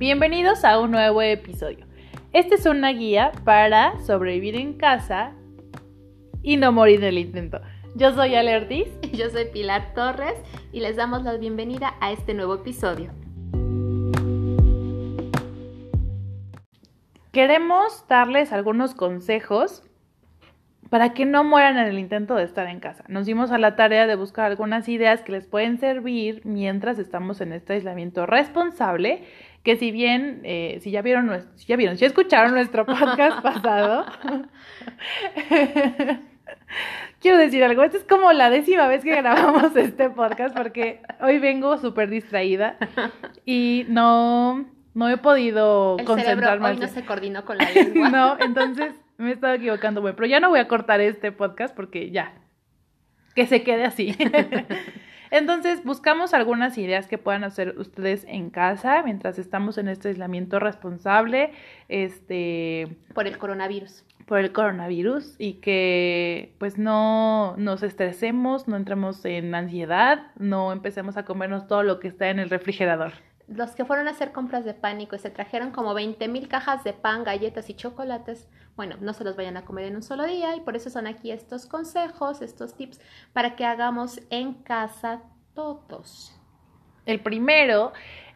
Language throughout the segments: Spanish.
Bienvenidos a un nuevo episodio. Este es una guía para sobrevivir en casa y no morir en el intento. Yo soy Ale Ortiz. Yo soy Pilar Torres y les damos la bienvenida a este nuevo episodio. Queremos darles algunos consejos para que no mueran en el intento de estar en casa. Nos dimos a la tarea de buscar algunas ideas que les pueden servir mientras estamos en este aislamiento responsable, que si bien, eh, si ya vieron, si ya vieron, si escucharon nuestro podcast pasado, quiero decir algo, esta es como la décima vez que grabamos este podcast porque hoy vengo súper distraída y no, no he podido El concentrarme. cerebro hoy al no se coordinó con la lengua. no, entonces me he estado equivocando, güey. Pero ya no voy a cortar este podcast porque ya. Que se quede así. Entonces, buscamos algunas ideas que puedan hacer ustedes en casa mientras estamos en este aislamiento responsable, este, Por el coronavirus. por el coronavirus y que pues no nos estresemos, no entremos en ansiedad, no empecemos a comernos todo lo que está en el refrigerador. Los que fueron a hacer compras de pánico y se trajeron como 20 mil cajas de pan, galletas y chocolates, bueno, no se los vayan a comer en un solo día y por eso son aquí estos consejos, estos tips para que hagamos en casa todos. El primero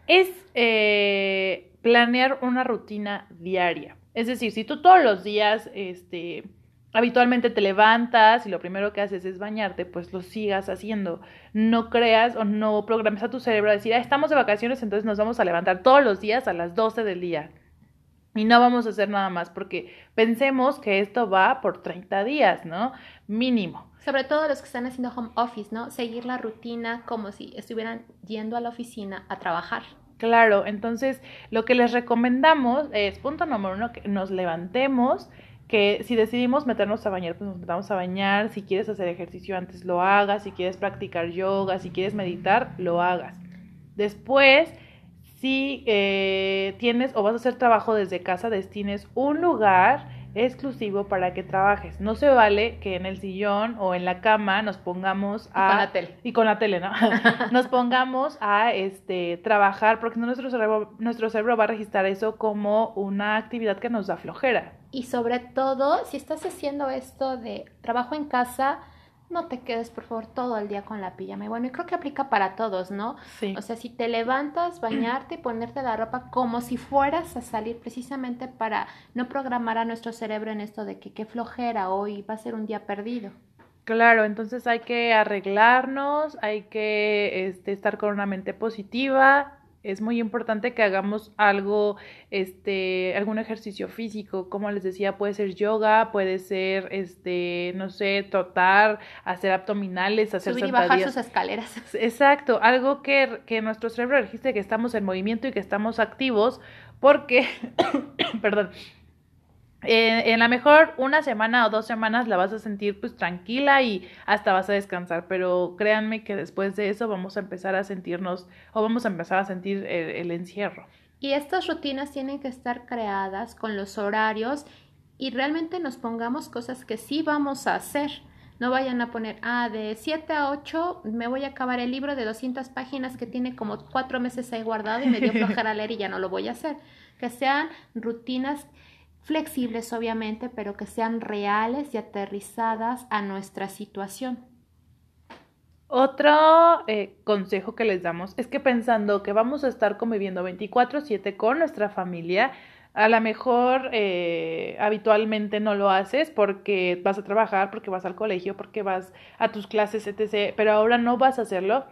es eh, planear una rutina diaria. Es decir, si tú todos los días, este, habitualmente te levantas y lo primero que haces es bañarte, pues lo sigas haciendo. No creas o no programes a tu cerebro a decir, ah, estamos de vacaciones, entonces nos vamos a levantar todos los días a las 12 del día. Y no vamos a hacer nada más porque pensemos que esto va por 30 días, ¿no? Mínimo. Sobre todo los que están haciendo home office, ¿no? Seguir la rutina como si estuvieran yendo a la oficina a trabajar. Claro, entonces lo que les recomendamos es, punto número uno, que nos levantemos, que si decidimos meternos a bañar, pues nos metamos a bañar, si quieres hacer ejercicio antes lo hagas, si quieres practicar yoga, si quieres meditar, lo hagas. Después, si eh, tienes o vas a hacer trabajo desde casa, destines un lugar exclusivo para que trabajes. No se vale que en el sillón o en la cama nos pongamos Y a con la tele. y con la tele, ¿no? Nos pongamos a este trabajar porque nuestro cerebro, nuestro cerebro va a registrar eso como una actividad que nos da flojera. Y sobre todo, si estás haciendo esto de trabajo en casa, no te quedes, por favor, todo el día con la pijama. Y bueno, y creo que aplica para todos, ¿no? Sí. O sea, si te levantas, bañarte y ponerte la ropa como si fueras a salir precisamente para no programar a nuestro cerebro en esto de que qué flojera, hoy va a ser un día perdido. Claro, entonces hay que arreglarnos, hay que este, estar con una mente positiva. Es muy importante que hagamos algo, este, algún ejercicio físico, como les decía, puede ser yoga, puede ser, este, no sé, trotar, hacer abdominales, hacer Subir y bajar sus escaleras. Exacto, algo que, que nuestro cerebro registre que estamos en movimiento y que estamos activos, porque, perdón, eh, en la mejor una semana o dos semanas la vas a sentir pues tranquila y hasta vas a descansar, pero créanme que después de eso vamos a empezar a sentirnos o vamos a empezar a sentir el, el encierro. Y estas rutinas tienen que estar creadas con los horarios y realmente nos pongamos cosas que sí vamos a hacer. No vayan a poner, ah, de 7 a 8 me voy a acabar el libro de 200 páginas que tiene como cuatro meses ahí guardado y me dio flojera leer y ya no lo voy a hacer. Que sean rutinas flexibles, obviamente, pero que sean reales y aterrizadas a nuestra situación. Otro eh, consejo que les damos es que pensando que vamos a estar conviviendo 24/7 con nuestra familia, a lo mejor eh, habitualmente no lo haces porque vas a trabajar, porque vas al colegio, porque vas a tus clases, etc. Pero ahora no vas a hacerlo,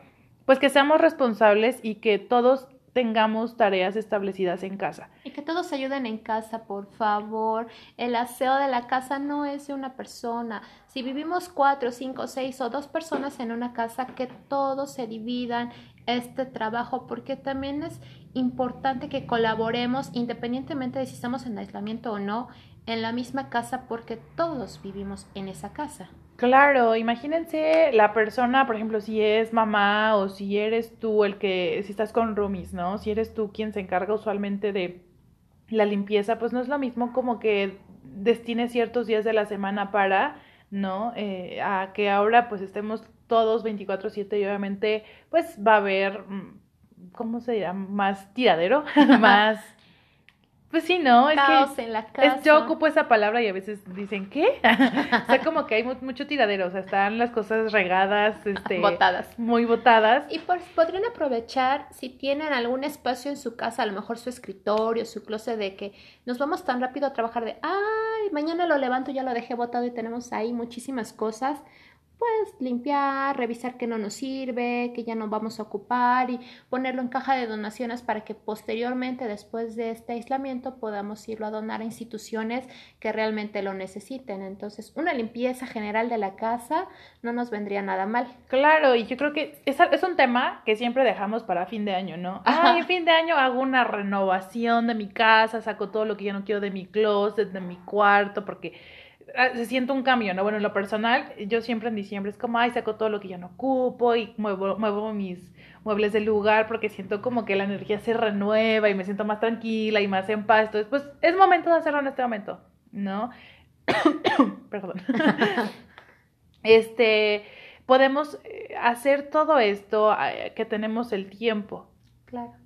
pues que seamos responsables y que todos tengamos tareas establecidas en casa. Y que todos ayuden en casa, por favor. El aseo de la casa no es de una persona. Si vivimos cuatro, cinco, seis o dos personas en una casa, que todos se dividan este trabajo, porque también es importante que colaboremos, independientemente de si estamos en aislamiento o no, en la misma casa, porque todos vivimos en esa casa. Claro, imagínense la persona, por ejemplo, si es mamá o si eres tú el que, si estás con roomies, ¿no? Si eres tú quien se encarga usualmente de la limpieza, pues no es lo mismo como que destines ciertos días de la semana para, ¿no? Eh, a que ahora pues estemos todos 24/7 y obviamente pues va a haber mm, ¿cómo se dirá? Más tiradero, más pues sí, ¿no? Es Caos en la casa. yo ocupo esa palabra y a veces dicen, ¿qué? o sea, como que hay mucho tiradero, o sea, están las cosas regadas, este... Botadas. Muy botadas. Y pues podrían aprovechar, si tienen algún espacio en su casa, a lo mejor su escritorio, su closet, de que nos vamos tan rápido a trabajar de, ay, mañana lo levanto, ya lo dejé botado y tenemos ahí muchísimas cosas pues limpiar, revisar que no nos sirve, que ya no vamos a ocupar y ponerlo en caja de donaciones para que posteriormente, después de este aislamiento, podamos irlo a donar a instituciones que realmente lo necesiten. Entonces, una limpieza general de la casa no nos vendría nada mal. Claro, y yo creo que es, es un tema que siempre dejamos para fin de año, ¿no? Ay, en fin de año hago una renovación de mi casa, saco todo lo que ya no quiero de mi closet, de mi cuarto, porque se siente un cambio, ¿no? Bueno, en lo personal, yo siempre en diciembre es como, ay, saco todo lo que ya no ocupo y muevo, muevo mis muebles del lugar porque siento como que la energía se renueva y me siento más tranquila y más en paz. Entonces, pues es momento de hacerlo en este momento, ¿no? Perdón. este, podemos eh, hacer todo esto eh, que tenemos el tiempo. Claro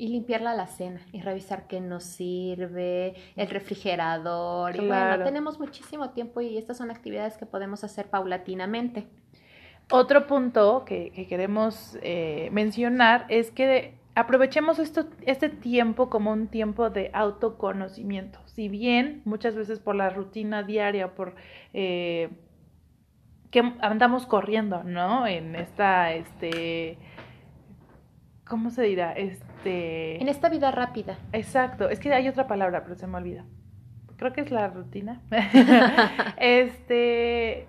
y limpiar la alacena y revisar qué nos sirve, el refrigerador. Y bueno, tenemos muchísimo tiempo y estas son actividades que podemos hacer paulatinamente. Otro punto que, queremos eh, mencionar es que aprovechemos esto, este tiempo como un tiempo de autoconocimiento. Si bien muchas veces por la rutina diaria, por eh, que andamos corriendo, ¿no? En esta, este, ¿cómo se dirá? Este... En esta vida rápida. Exacto, es que hay otra palabra, pero se me olvida. Creo que es la rutina. este,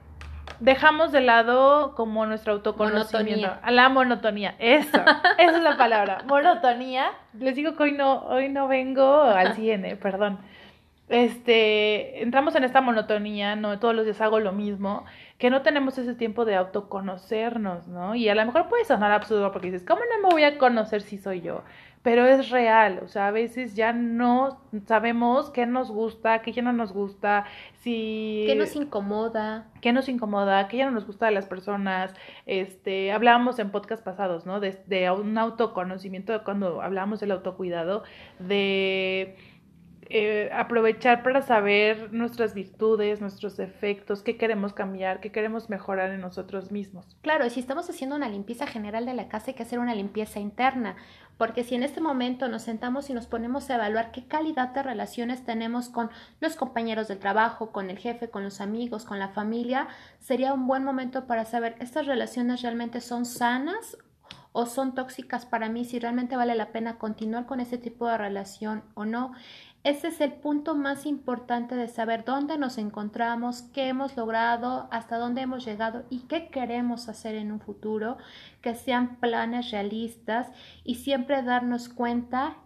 dejamos de lado como nuestro autoconocimiento. Monotonía. La monotonía, eso, esa es la palabra, monotonía. Les digo que hoy no, hoy no vengo al cine, perdón. Este, entramos en esta monotonía, no todos los días hago lo mismo que no tenemos ese tiempo de autoconocernos, ¿no? Y a lo mejor puede sonar absurdo porque dices, ¿cómo no me voy a conocer si soy yo? Pero es real, o sea, a veces ya no sabemos qué nos gusta, qué ya no nos gusta, si... ¿Qué nos incomoda? ¿Qué nos incomoda? ¿Qué ya no nos gusta de las personas? Este, hablábamos en podcast pasados, ¿no? De, de un autoconocimiento, cuando hablábamos del autocuidado, de eh, aprovechar para saber nuestras virtudes, nuestros defectos, qué queremos cambiar, qué queremos mejorar en nosotros mismos. Claro, si estamos haciendo una limpieza general de la casa, hay que hacer una limpieza interna, porque si en este momento nos sentamos y nos ponemos a evaluar qué calidad de relaciones tenemos con los compañeros del trabajo, con el jefe, con los amigos, con la familia, sería un buen momento para saber, ¿estas relaciones realmente son sanas o son tóxicas para mí, si realmente vale la pena continuar con ese tipo de relación o no. Ese es el punto más importante de saber dónde nos encontramos, qué hemos logrado, hasta dónde hemos llegado y qué queremos hacer en un futuro, que sean planes realistas y siempre darnos cuenta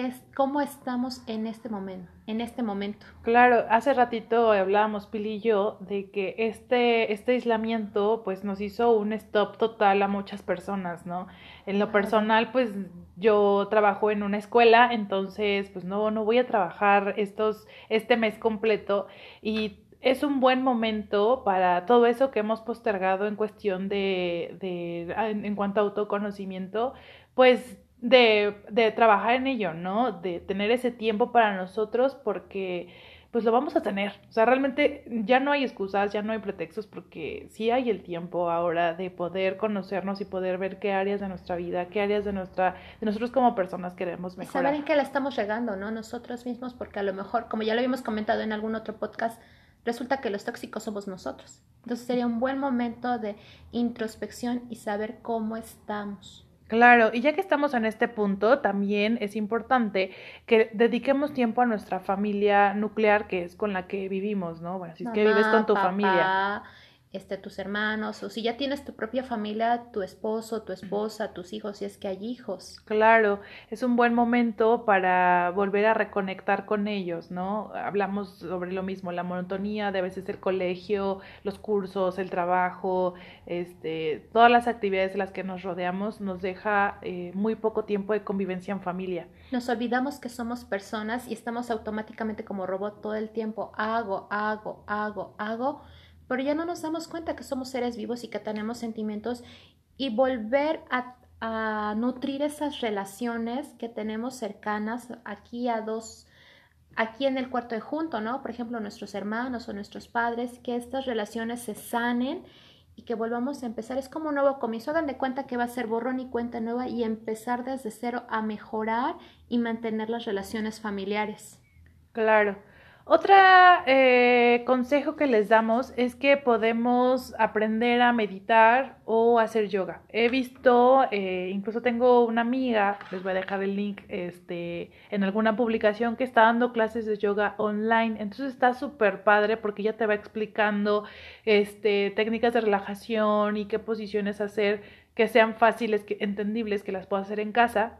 es cómo estamos en este momento, en este momento. Claro, hace ratito hablábamos Pili y yo de que este este aislamiento pues nos hizo un stop total a muchas personas, ¿no? En lo personal pues yo trabajo en una escuela, entonces pues no, no voy a trabajar estos, este mes completo y es un buen momento para todo eso que hemos postergado en cuestión de, de en, cuanto a autoconocimiento, pues de, de trabajar en ello, ¿no? De tener ese tiempo para nosotros porque pues lo vamos a tener. O sea, realmente ya no hay excusas, ya no hay pretextos porque sí hay el tiempo ahora de poder conocernos y poder ver qué áreas de nuestra vida, qué áreas de nuestra de nosotros como personas queremos mejorar. Saber en qué la estamos regando, ¿no? Nosotros mismos porque a lo mejor, como ya lo habíamos comentado en algún otro podcast, resulta que los tóxicos somos nosotros. Entonces sería un buen momento de introspección y saber cómo estamos. Claro, y ya que estamos en este punto, también es importante que dediquemos tiempo a nuestra familia nuclear, que es con la que vivimos, ¿no? Bueno, si es que vives con tu familia este, tus hermanos, o si ya tienes tu propia familia, tu esposo, tu esposa, tus hijos, si es que hay hijos. Claro, es un buen momento para volver a reconectar con ellos, ¿no? Hablamos sobre lo mismo, la monotonía de a veces el colegio, los cursos, el trabajo, este, todas las actividades de las que nos rodeamos nos deja eh, muy poco tiempo de convivencia en familia. Nos olvidamos que somos personas y estamos automáticamente como robot todo el tiempo, hago, hago, hago, hago pero ya no nos damos cuenta que somos seres vivos y que tenemos sentimientos y volver a, nutrir esas relaciones que tenemos cercanas aquí a dos, aquí en el cuarto de junto, ¿no? Por ejemplo, nuestros hermanos o nuestros padres, que estas relaciones se sanen y que volvamos a empezar. Es como un nuevo comienzo. Hagan de cuenta que va a ser borrón y cuenta nueva y empezar desde cero a mejorar y mantener las relaciones familiares. Claro. Otro eh, consejo que les damos es que podemos aprender a meditar o hacer yoga. He visto, eh, incluso tengo una amiga, les voy a dejar el link este, en alguna publicación que está dando clases de yoga online. Entonces está súper padre porque ya te va explicando este, técnicas de relajación y qué posiciones hacer que sean fáciles, que, entendibles, que las puedas hacer en casa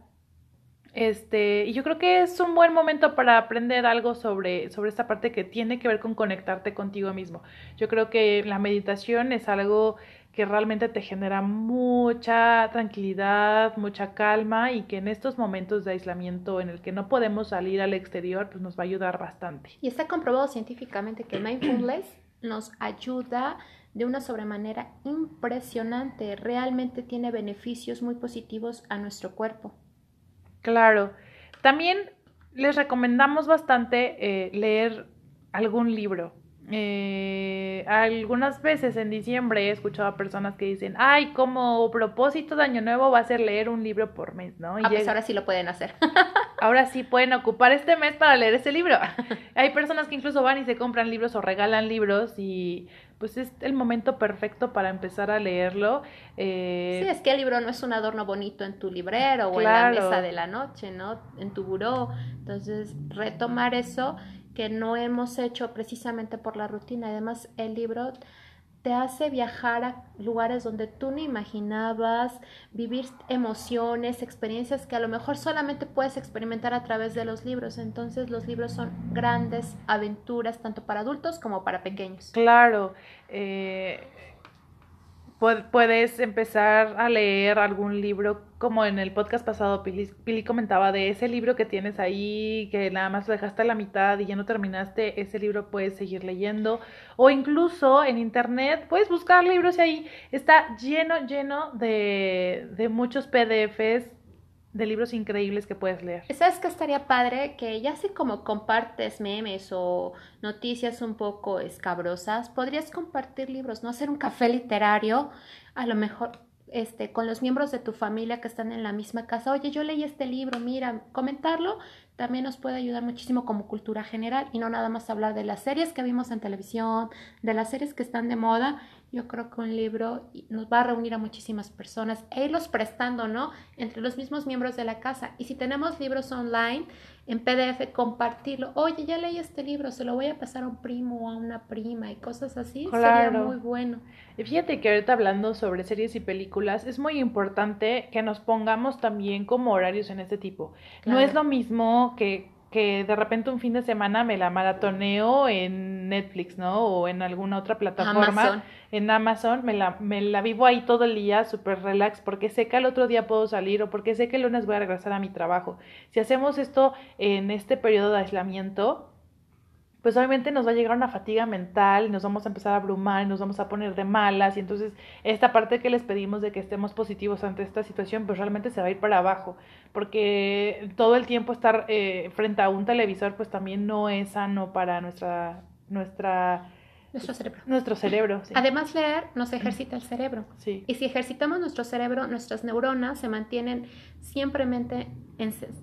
este, y yo creo que es un buen momento para aprender algo sobre, sobre esta parte que tiene que ver con conectarte contigo mismo. Yo creo que la meditación es algo que realmente te genera mucha tranquilidad, mucha calma y que en estos momentos de aislamiento en el que no podemos salir al exterior, pues nos va a ayudar bastante. Y está comprobado científicamente que mindfulness nos ayuda de una sobremanera impresionante, realmente tiene beneficios muy positivos a nuestro cuerpo. Claro. También les recomendamos bastante eh, leer algún libro. Eh, algunas veces en diciembre he escuchado a personas que dicen, ay, como propósito de año nuevo va a ser leer un libro por mes, ¿no? Y ah, pues ahora sí lo pueden hacer. ahora sí pueden ocupar este mes para leer ese libro. Hay personas que incluso van y se compran libros o regalan libros y pues es el momento perfecto para empezar a leerlo. Eh, sí, es que el libro no es un adorno bonito en tu librero o en la mesa de la noche, ¿no? En tu buró. Entonces, retomar eso que no hemos hecho precisamente por la rutina. Además, el libro te hace viajar a lugares donde tú no imaginabas, vivir emociones, experiencias que a lo mejor solamente puedes experimentar a través de los libros. Entonces los libros son grandes aventuras tanto para adultos como para pequeños. Claro. Eh, puedes empezar a leer algún libro, como en el podcast pasado Pili, comentaba de ese libro que tienes ahí, que nada más lo dejaste a la mitad y ya no terminaste, ese libro puedes seguir leyendo. O incluso en internet puedes buscar libros y ahí está lleno, lleno de, de muchos PDFs de libros increíbles que puedes leer. ¿Sabes que estaría padre? Que ya así como compartes memes o noticias un poco escabrosas, podrías compartir libros, no hacer un café literario, a lo mejor este, con los miembros de tu familia que están en la misma casa. Oye, yo leí este libro, mira, comentarlo también nos puede ayudar muchísimo como cultura general y no nada más hablar de las series que vimos en televisión, de las series que están de moda. Yo creo que un libro nos va a reunir a muchísimas personas e irlos prestando, ¿no? Entre los mismos miembros de la casa. Y si tenemos libros online, en PDF, compartirlo. Oye, ya leí este libro, se lo voy a pasar a un primo o a una prima y cosas así. Sería muy bueno. Y fíjate que ahorita hablando sobre series y películas, es muy importante que nos pongamos también como horarios en este tipo. No es lo mismo que que de repente un fin de semana me la maratoneo en Netflix, ¿no? O en alguna otra plataforma. En Amazon, me la, me la vivo ahí todo el día, súper relax, porque sé que al otro día puedo salir o porque sé que el lunes voy a regresar a mi trabajo. Si hacemos esto en este periodo de aislamiento, pues obviamente nos va a llegar una fatiga mental, nos vamos a empezar a abrumar, nos vamos a poner de malas y entonces esta parte que les pedimos de que estemos positivos ante esta situación, pues realmente se va a ir para abajo, porque todo el tiempo estar eh, frente a un televisor pues también no es sano para nuestra nuestra nuestro cerebro. Nuestro cerebro, sí. Además, leer nos ejercita el cerebro. Sí. Y si ejercitamos nuestro cerebro, nuestras neuronas se mantienen siempre,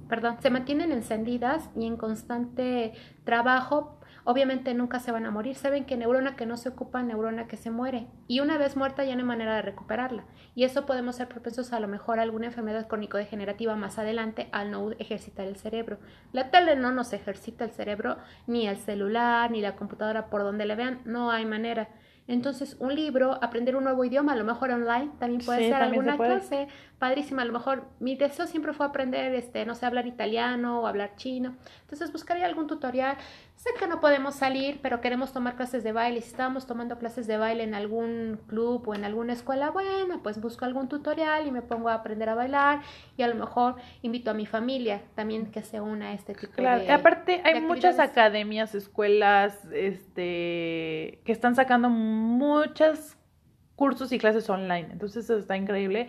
perdón, se mantienen encendidas y en constante trabajo obviamente nunca se van a morir. Saben que neurona que no se ocupa, neurona que se muere. Y una vez muerta ya no hay manera de recuperarla. Y eso podemos ser propensos a lo mejor a alguna enfermedad crónico-degenerativa más adelante al no ejercitar el cerebro. La tele no nos ejercita el cerebro, ni el celular, ni la computadora por donde le vean, no hay manera. Entonces, un libro, aprender un nuevo idioma, a lo mejor online, también puede ser alguna clase padrísima. A lo mejor mi deseo siempre fue aprender, este, no sé, hablar italiano o hablar chino. Entonces, buscaría algún tutorial. Sé que no podemos salir, pero queremos tomar clases de baile. Si estábamos tomando clases de baile en algún club o en alguna escuela, bueno, pues busco algún tutorial y me pongo a aprender a bailar. Y a lo mejor invito a mi familia también que se una a este tipo claro. de. Aparte, hay muchas academias, escuelas, este, que están sacando muchos cursos y clases online. Entonces, eso está increíble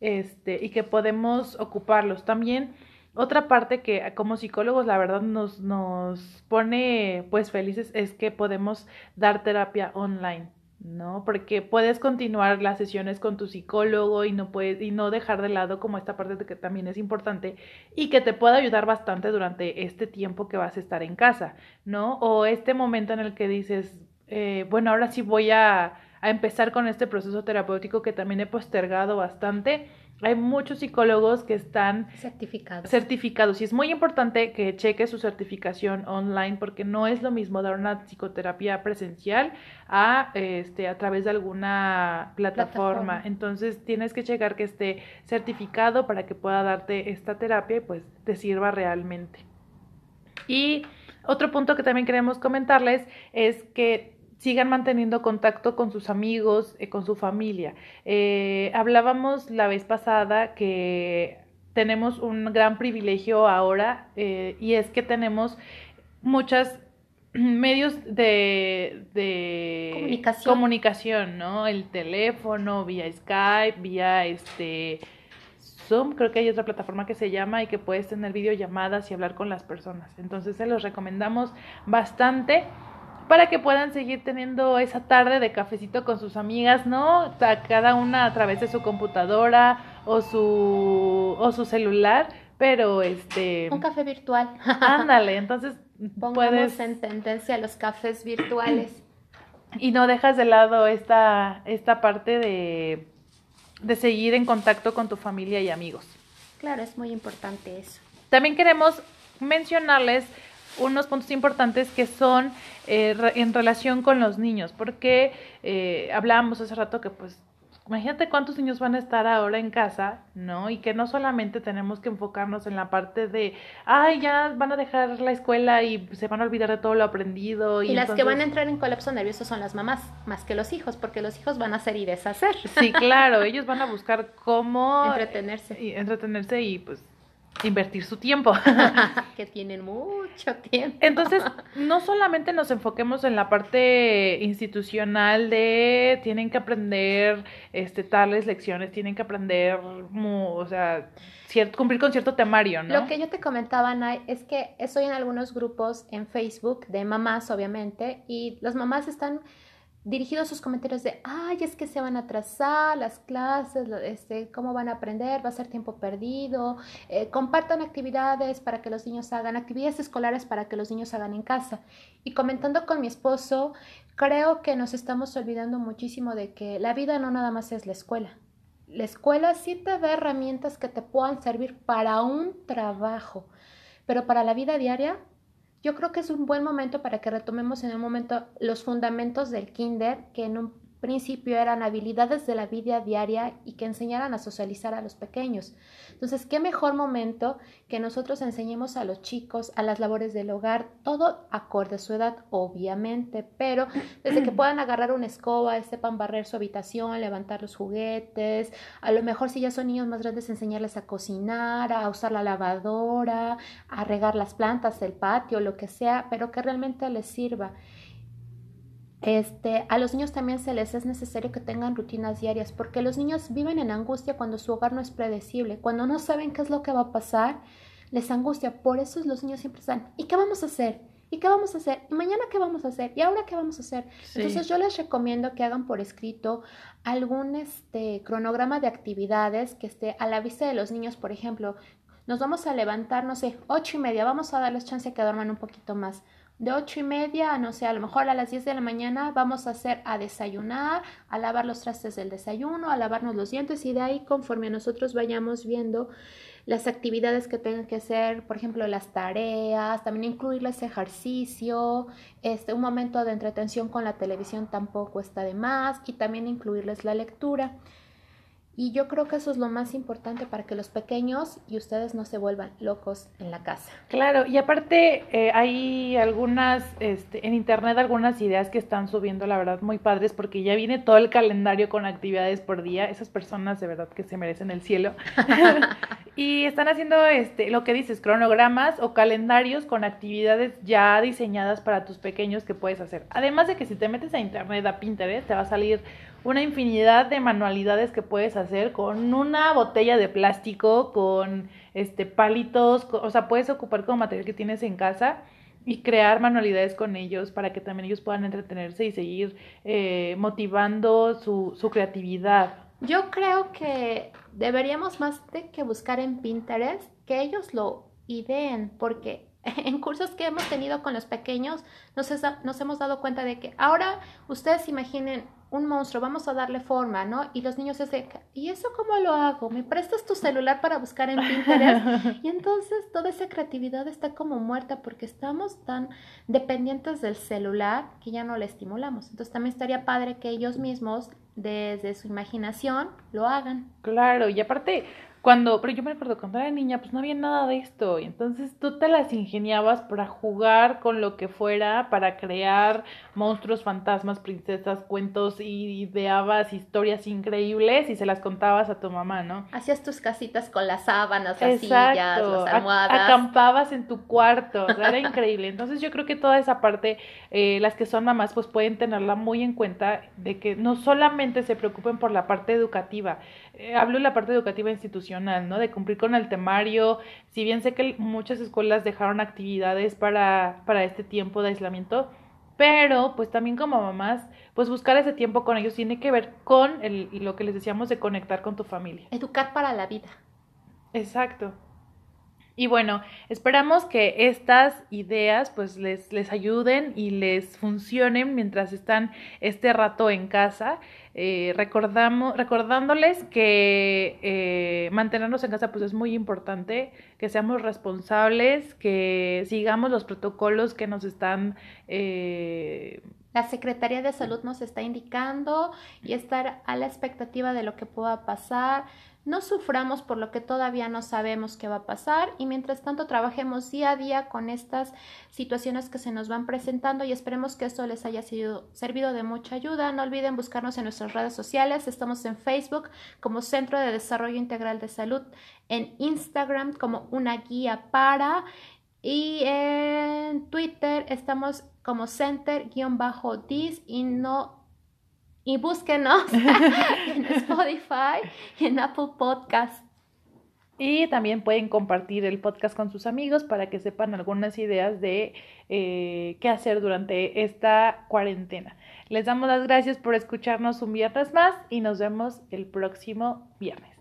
este, y que podemos ocuparlos. También otra parte que como psicólogos la verdad nos, nos pone pues felices es que podemos dar terapia online. ¿no? Porque puedes continuar las sesiones con tu psicólogo y no puedes y no dejar de lado como esta parte de que también es importante y que te pueda ayudar bastante durante este tiempo que vas a estar en casa, ¿no? O este momento en el que dices, eh, bueno, ahora sí voy a, a empezar con este proceso terapéutico que también he postergado bastante hay muchos psicólogos que están certificados. certificados y es muy importante que cheque su certificación online porque no es lo mismo dar una psicoterapia presencial a este a través de alguna plataforma. Entonces tienes que checar que esté certificado para que pueda darte esta terapia y pues te sirva realmente. Y otro punto que también queremos comentarles es que sigan manteniendo contacto con sus amigos, eh, con su familia. Eh, hablábamos la vez pasada que tenemos un gran privilegio ahora eh, y es que tenemos muchas medios de, de comunicación. comunicación, ¿no? El teléfono, vía Skype, vía este Zoom, creo que hay otra plataforma que se llama y que puedes tener videollamadas y hablar con las personas. Entonces se los recomendamos bastante para que puedan seguir teniendo esa tarde de cafecito con sus amigas, ¿no? cada una a través de su computadora o su, o su celular, pero este... Un café virtual. Ándale, entonces Pongamos puedes... en tendencia los cafés virtuales. Y no dejas de lado esta, esta parte de, de seguir en contacto con tu familia y amigos. Claro, es muy importante eso. También queremos mencionarles unos puntos importantes que son eh, en relación con los niños, porque eh, hablábamos hace rato que pues imagínate cuántos niños van a estar ahora en casa, ¿no? Y que no solamente tenemos que enfocarnos en la parte de, ay, ya van a dejar la escuela y se van a olvidar de todo lo aprendido. Y, las que van a entrar en colapso nervioso son las mamás, más que los hijos, porque los hijos van a hacer y deshacer. Sí, claro, ellos van a buscar cómo... Entretenerse. Y, entretenerse y pues invertir su tiempo. que tienen mucho tiempo. Entonces, no solamente nos enfoquemos en la parte institucional de tienen que aprender este tales lecciones, tienen que aprender, o sea, cumplir con cierto temario, ¿no? Lo que yo te comentaba, Nay, es que estoy en algunos grupos en Facebook de mamás, obviamente, y las mamás están dirigidos sus comentarios de, ay, es que se van a atrasar las clases, este, cómo van a aprender, va a ser tiempo perdido, eh, compartan actividades para que los niños hagan, actividades escolares para que los niños hagan en casa. Y comentando con mi esposo, creo que nos estamos olvidando muchísimo de que la vida no nada más es la escuela. La escuela sí te da herramientas que te puedan servir para un trabajo, pero para la vida diaria yo creo que es un buen momento para que retomemos en un momento los fundamentos del kinder, que en un principio eran habilidades de la vida diaria y que enseñaran a socializar a los pequeños. Entonces, qué mejor momento que nosotros enseñemos a los chicos a las labores del hogar, todo acorde a su edad, obviamente, pero desde que puedan agarrar una escoba, sepan barrer su habitación, levantar los juguetes, a lo mejor si ya son niños más grandes, enseñarles a cocinar, a usar la lavadora, a regar las plantas, el patio, lo que sea, pero que realmente les sirva. Este, a los niños también se les es necesario que tengan rutinas diarias porque los niños viven en angustia cuando su hogar no es predecible, cuando no saben qué es lo que va a pasar, les angustia. Por eso los niños siempre están, ¿y qué vamos a hacer? ¿Y qué vamos a hacer? ¿Y mañana qué vamos a hacer? ¿Y ahora qué vamos a hacer? Entonces yo les recomiendo que hagan por escrito algún este, cronograma de actividades que esté a la vista de los niños, por ejemplo. Nos vamos a levantar, no sé, ocho y media, vamos a darles chance que duerman un poquito más de ocho y media no sé, a lo mejor a las 10 de la mañana vamos a hacer a desayunar, a lavar los trastes del desayuno, a lavarnos los dientes y de ahí conforme nosotros vayamos viendo las actividades que tengan que hacer, por ejemplo, las tareas, también incluirles ejercicio, este, un momento de entretención con la televisión tampoco está de más y también incluirles la lectura. Y yo creo que eso es lo más importante para que los pequeños y ustedes no se vuelvan locos en la casa. Claro, y aparte eh, hay algunas, este, en internet algunas ideas que están subiendo, la verdad, muy padres, porque ya viene todo el calendario con actividades por día. Esas personas de verdad que se merecen el cielo. y están haciendo este, lo que dices, cronogramas o calendarios con actividades ya diseñadas para tus pequeños que puedes hacer. Además de que si te metes a internet, a Pinterest, te va a salir una infinidad de manualidades que puedes hacer con una botella de plástico, con este palitos, o sea, puedes ocupar como material que tienes en casa y crear manualidades con ellos para que también ellos puedan entretenerse y seguir eh, motivando su, su creatividad. Yo creo que deberíamos más de que buscar en Pinterest que ellos lo ideen, porque en cursos que hemos tenido con los pequeños nos, nos hemos dado cuenta de que ahora ustedes imaginen un monstruo, vamos a darle forma, ¿no? Y los niños de, ¿y eso cómo lo hago? ¿Me prestas tu celular para buscar en Pinterest? y entonces toda esa creatividad está como muerta porque estamos tan dependientes del celular que ya no la estimulamos. Entonces también estaría padre que ellos mismos, desde su imaginación, lo hagan. Claro, y aparte, cuando, pero yo me acuerdo cuando era niña, pues no había nada de esto. Y entonces tú te las ingeniabas para jugar con lo que fuera, para crear monstruos, fantasmas, princesas, cuentos y ideabas historias increíbles y se las contabas a tu mamá, ¿no? Hacías tus casitas con las sábanas, las sillas, las almohadas. Acampabas en tu cuarto, era increíble. Entonces yo creo que toda esa parte, eh, las que son mamás, pues pueden tenerla muy en cuenta de que no solamente se preocupen por la parte educativa, eh, hablo de la parte educativa institucional, ¿no? De cumplir con el temario. Si bien sé que muchas escuelas dejaron actividades para, para este tiempo de aislamiento, pero pues también como mamás, pues buscar ese tiempo con ellos tiene que ver con el, lo que les decíamos de conectar con tu familia. Educar para la vida. Exacto. Y bueno, esperamos que estas ideas pues les, les ayuden y les funcionen mientras están este rato en casa. Eh, recordamos, recordándoles que eh, mantenernos en casa pues es muy importante, que seamos responsables, que sigamos los protocolos que nos están... Eh, la Secretaría de Salud nos está indicando y estar a la expectativa de lo que pueda pasar no suframos por lo que todavía no sabemos qué va a pasar y mientras tanto trabajemos día a día con estas situaciones que se nos van presentando y esperemos que esto les haya sido, servido de mucha ayuda. No olviden buscarnos en nuestras redes sociales. Estamos en Facebook como Centro de Desarrollo Integral de Salud, en Instagram como una guía para y en Twitter estamos como center-dis y no y búsquenos en Spotify y en Apple Podcast. Y también pueden compartir el podcast con sus amigos para que sepan algunas ideas de eh, qué hacer durante esta cuarentena. Les damos las gracias por escucharnos un viernes más y nos vemos el próximo viernes.